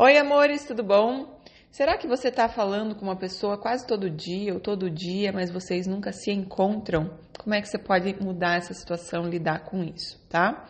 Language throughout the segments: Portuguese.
Oi, amores, tudo bom? Será que você está falando com uma pessoa quase todo dia ou todo dia, mas vocês nunca se encontram? Como é que você pode mudar essa situação, lidar com isso, tá?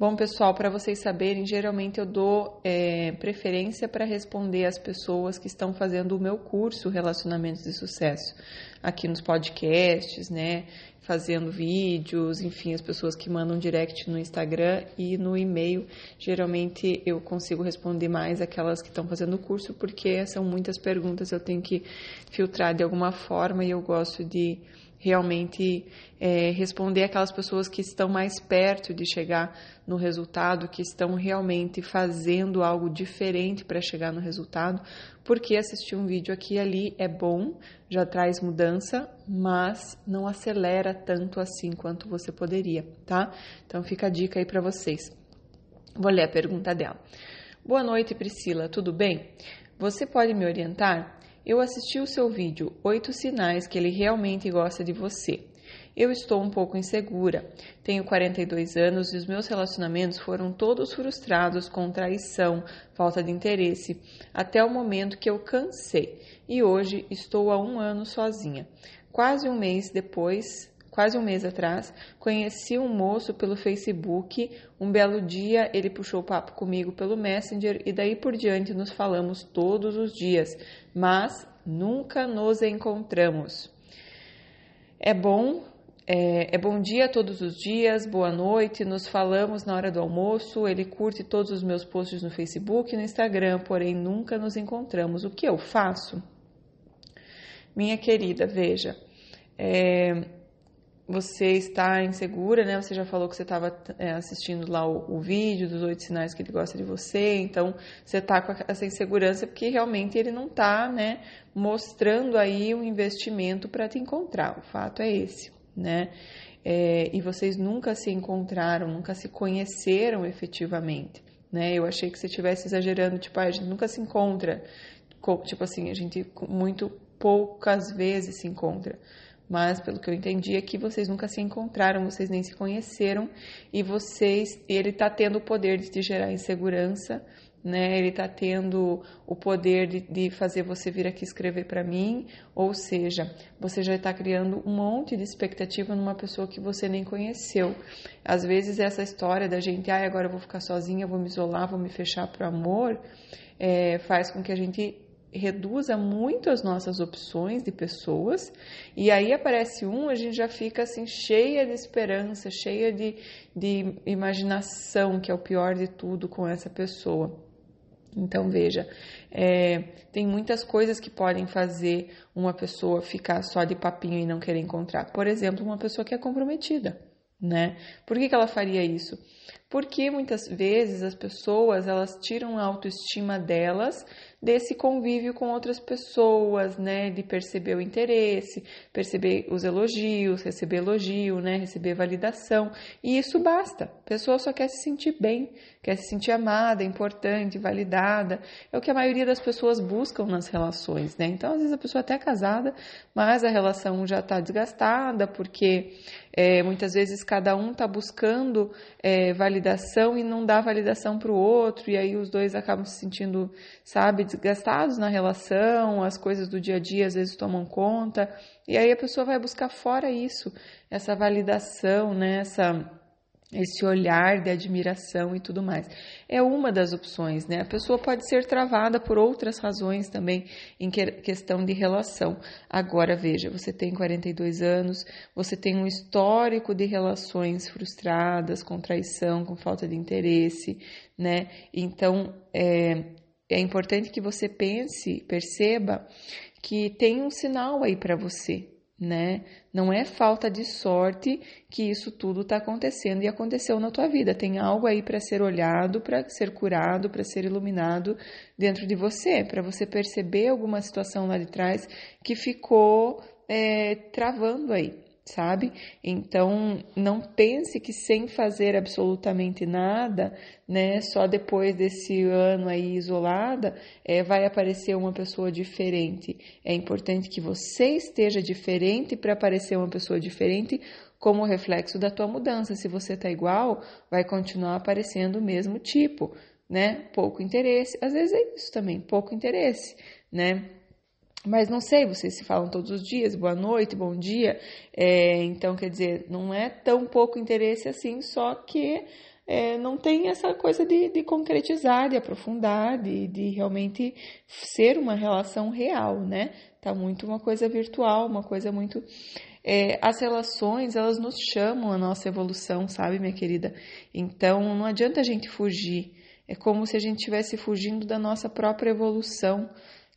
Bom, pessoal, para vocês saberem, geralmente eu dou é, preferência para responder as pessoas que estão fazendo o meu curso Relacionamentos de Sucesso, aqui nos podcasts, né? Fazendo vídeos, enfim, as pessoas que mandam direct no Instagram e no e-mail. Geralmente eu consigo responder mais aquelas que estão fazendo o curso, porque são muitas perguntas, eu tenho que filtrar de alguma forma e eu gosto de realmente é, responder aquelas pessoas que estão mais perto de chegar no resultado, que estão realmente fazendo algo diferente para chegar no resultado, porque assistir um vídeo aqui e ali é bom, já traz mudança, mas não acelera tanto assim quanto você poderia, tá? Então fica a dica aí para vocês. Vou ler a pergunta dela. Boa noite, Priscila, tudo bem? Você pode me orientar? Eu assisti o seu vídeo Oito Sinais que ele realmente gosta de você. Eu estou um pouco insegura. Tenho 42 anos e os meus relacionamentos foram todos frustrados com traição, falta de interesse, até o momento que eu cansei e hoje estou há um ano sozinha. Quase um mês depois, quase um mês atrás, conheci um moço pelo Facebook. Um belo dia ele puxou papo comigo pelo Messenger e daí por diante nos falamos todos os dias, mas nunca nos encontramos. É bom, é, é, bom dia todos os dias, boa noite. Nos falamos na hora do almoço. Ele curte todos os meus posts no Facebook e no Instagram, porém nunca nos encontramos. O que eu faço? Minha querida, veja. É, você está insegura, né? Você já falou que você estava é, assistindo lá o, o, vídeo dos oito sinais que ele gosta de você, então você está com essa insegurança porque realmente ele não está, né, mostrando aí um investimento para te encontrar. O fato é esse, né? É, e vocês nunca se encontraram, nunca se conheceram efetivamente, né? Eu achei que você estivesse exagerando, tipo, ah, a gente nunca se encontra, tipo assim, a gente muito poucas vezes se encontra mas pelo que eu entendi é que vocês nunca se encontraram, vocês nem se conheceram e vocês, ele está tendo o poder de te gerar insegurança, né? Ele está tendo o poder de, de, fazer você vir aqui escrever para mim, ou seja, você já está criando um monte de expectativa numa pessoa que você nem conheceu. Às vezes essa história da gente, ah, agora eu vou ficar sozinha, vou me isolar, vou me fechar para o amor, é, faz com que a gente reduza muito as nossas opções de pessoas e aí aparece um, a gente já fica assim cheia de esperança, cheia de, de imaginação, que é o pior de tudo com essa pessoa. Então veja, é, tem muitas coisas que podem fazer uma pessoa ficar só de papinho e não querer encontrar. Por exemplo, uma pessoa que é comprometida, né? Por que, que ela faria isso? Porque muitas vezes as pessoas elas tiram a autoestima delas desse convívio com outras pessoas, né, de perceber o interesse, perceber os elogios, receber elogio, né, receber validação, e isso basta. A pessoa só quer se sentir bem, quer se sentir amada, importante, validada. É o que a maioria das pessoas buscam nas relações, né? Então, às vezes a pessoa até é casada, mas a relação já está desgastada porque é, muitas vezes cada um está buscando é, validação e não dá validação para o outro, e aí os dois acabam se sentindo, sabe, desgastados na relação, as coisas do dia a dia às vezes tomam conta, e aí a pessoa vai buscar fora isso, essa validação, né, essa esse olhar de admiração e tudo mais. É uma das opções, né? A pessoa pode ser travada por outras razões também em questão de relação. Agora, veja, você tem 42 anos, você tem um histórico de relações frustradas, com traição, com falta de interesse, né? Então, é, é importante que você pense, perceba que tem um sinal aí para você, né? Não é falta de sorte que isso tudo está acontecendo e aconteceu na tua vida. Tem algo aí para ser olhado, para ser curado, para ser iluminado dentro de você, para você perceber alguma situação lá de trás que ficou é, travando aí sabe? Então, não pense que sem fazer absolutamente nada, né, só depois desse ano aí isolada, é, vai aparecer uma pessoa diferente. É importante que você esteja diferente para aparecer uma pessoa diferente como reflexo da tua mudança. Se você tá igual, vai continuar aparecendo o mesmo tipo. né? Pouco interesse. Às vezes é isso também, pouco interesse, né? Mas não sei, vocês se falam todos os dias, boa noite, bom dia. É, então, quer dizer, não é tão pouco interesse assim, só que é, não tem essa coisa de, de concretizar, de aprofundar, de, de realmente ser uma relação real, né? Tá muito uma coisa virtual, uma coisa muito. É, as relações, elas nos chamam a nossa evolução, sabe, minha querida? Então, não adianta a gente fugir. É como se a gente estivesse fugindo da nossa própria evolução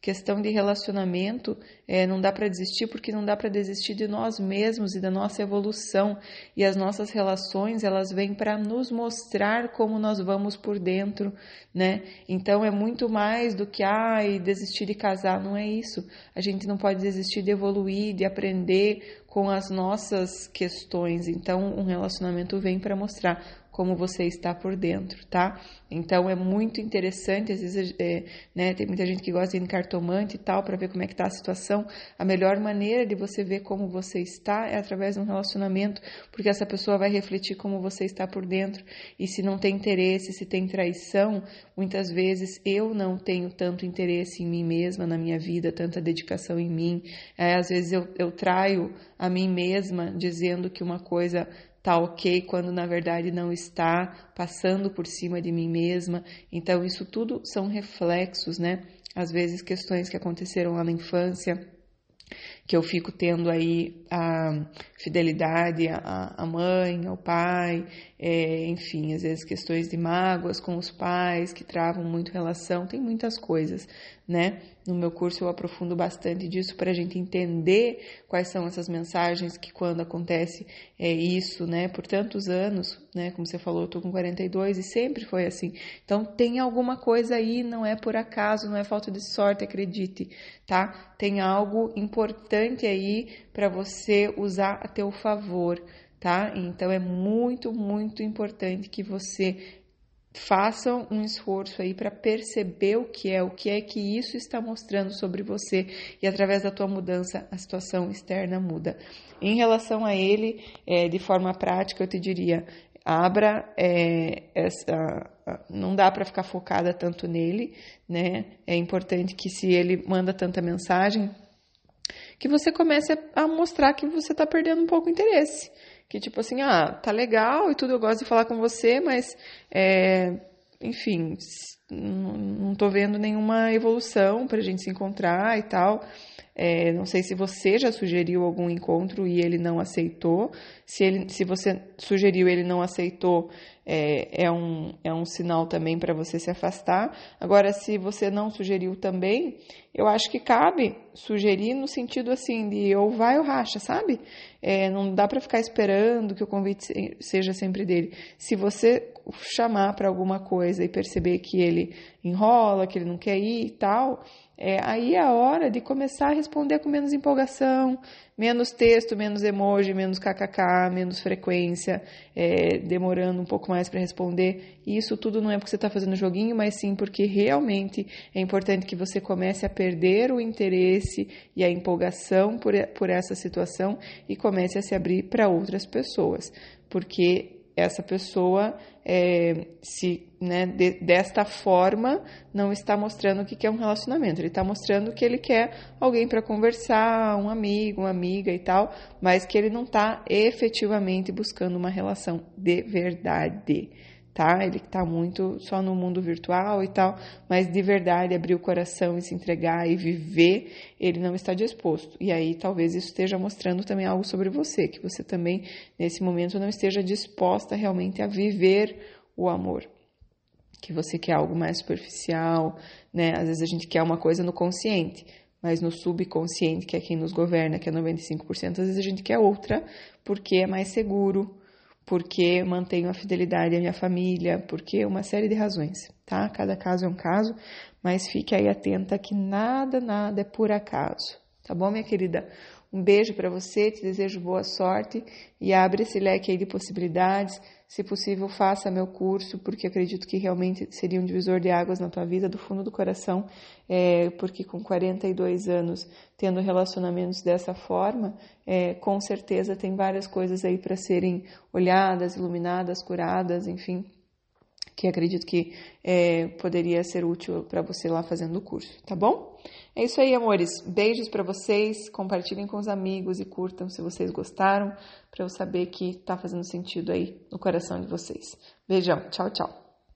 questão de relacionamento, é, não dá para desistir porque não dá para desistir de nós mesmos e da nossa evolução. E as nossas relações, elas vêm para nos mostrar como nós vamos por dentro, né? Então é muito mais do que ai, desistir de casar, não é isso. A gente não pode desistir de evoluir, de aprender com as nossas questões. Então, um relacionamento vem para mostrar como você está por dentro, tá? Então é muito interessante, às vezes, é, né, tem muita gente que gosta de ir cartomante e tal, para ver como é que está a situação. A melhor maneira de você ver como você está é através de um relacionamento, porque essa pessoa vai refletir como você está por dentro. E se não tem interesse, se tem traição, muitas vezes eu não tenho tanto interesse em mim mesma, na minha vida, tanta dedicação em mim. É, às vezes eu, eu traio a mim mesma dizendo que uma coisa tá ok quando na verdade não está, passando por cima de mim mesma. Então, isso tudo são reflexos, né? Às vezes, questões que aconteceram lá na infância, que eu fico tendo aí a fidelidade à, mãe, ao pai, é, enfim, às vezes questões de mágoas com os pais que travam muito relação, tem muitas coisas, né? No meu curso eu aprofundo bastante disso para a gente entender quais são essas mensagens que quando acontece é isso, né? Por tantos anos, né? Como você falou, eu tô com 42 e sempre foi assim. Então tem alguma coisa aí, não é por acaso, não é falta de sorte, acredite, tá? Tem algo importante aí para você usar a teu favor tá? Então é muito, muito importante que você faça um esforço aí para perceber o que é, o que é que isso está mostrando sobre você e através da tua mudança a situação externa muda. Em relação a ele, é, de forma prática, eu te diria, abra é, essa não dá para ficar focada tanto nele, né? É importante que se ele manda tanta mensagem, que você comece a mostrar que você está perdendo um pouco o interesse que tipo assim, ah, tá legal e tudo, eu gosto de falar com você, mas é, enfim, não tô vendo nenhuma evolução pra gente se encontrar e tal. É, não sei se você já sugeriu algum encontro e ele não aceitou. Se, ele, se você sugeriu e ele não aceitou, é, é, um, é um sinal também para você se afastar. Agora, se você não sugeriu também, eu acho que cabe sugerir no sentido assim de ou vai ou racha, sabe? É, não dá para ficar esperando que o convite seja sempre dele. Se você chamar para alguma coisa e perceber que ele enrola, que ele não quer ir e tal, é, aí é a hora de começar a responder com menos empolgação, menos texto, menos emoji, menos kkk, menos frequência, é, demorando um pouco mais para responder. E isso tudo não é porque você está fazendo joguinho, mas sim porque realmente é importante que você comece a perder o interesse e a empolgação por, por essa situação e comece a se abrir para outras pessoas. Porque essa pessoa é, se né, de, desta forma não está mostrando o que é um relacionamento. Ele está mostrando que ele quer alguém para conversar, um amigo, uma amiga e tal, mas que ele não está efetivamente buscando uma relação de verdade tá? Ele está muito só no mundo virtual e tal, mas de verdade abrir o coração e se entregar e viver, ele não está disposto. E aí talvez isso esteja mostrando também algo sobre você, que você também nesse momento não esteja disposta realmente a viver o amor. Que você quer algo mais superficial, né? Às vezes a gente quer uma coisa no consciente, mas no subconsciente, que é quem nos governa, que é 95%, às vezes a gente quer outra, porque é mais seguro, porque mantenho a fidelidade à minha família, porque uma série de razões, tá? Cada caso é um caso, mas fique aí atenta que nada, nada é por acaso, tá bom, minha querida? Um beijo para você, te desejo boa sorte e abre esse leque aí de possibilidades. Se possível, faça meu curso, porque acredito que realmente seria um divisor de águas na tua vida, do fundo do coração, é, porque com 42 anos, tendo relacionamentos dessa forma, é, com certeza tem várias coisas aí para serem olhadas, iluminadas, curadas, enfim. Que acredito que é, poderia ser útil para você lá fazendo o curso, tá bom? É isso aí, amores. Beijos para vocês. Compartilhem com os amigos e curtam se vocês gostaram, para eu saber que está fazendo sentido aí no coração de vocês. Beijão. Tchau, tchau.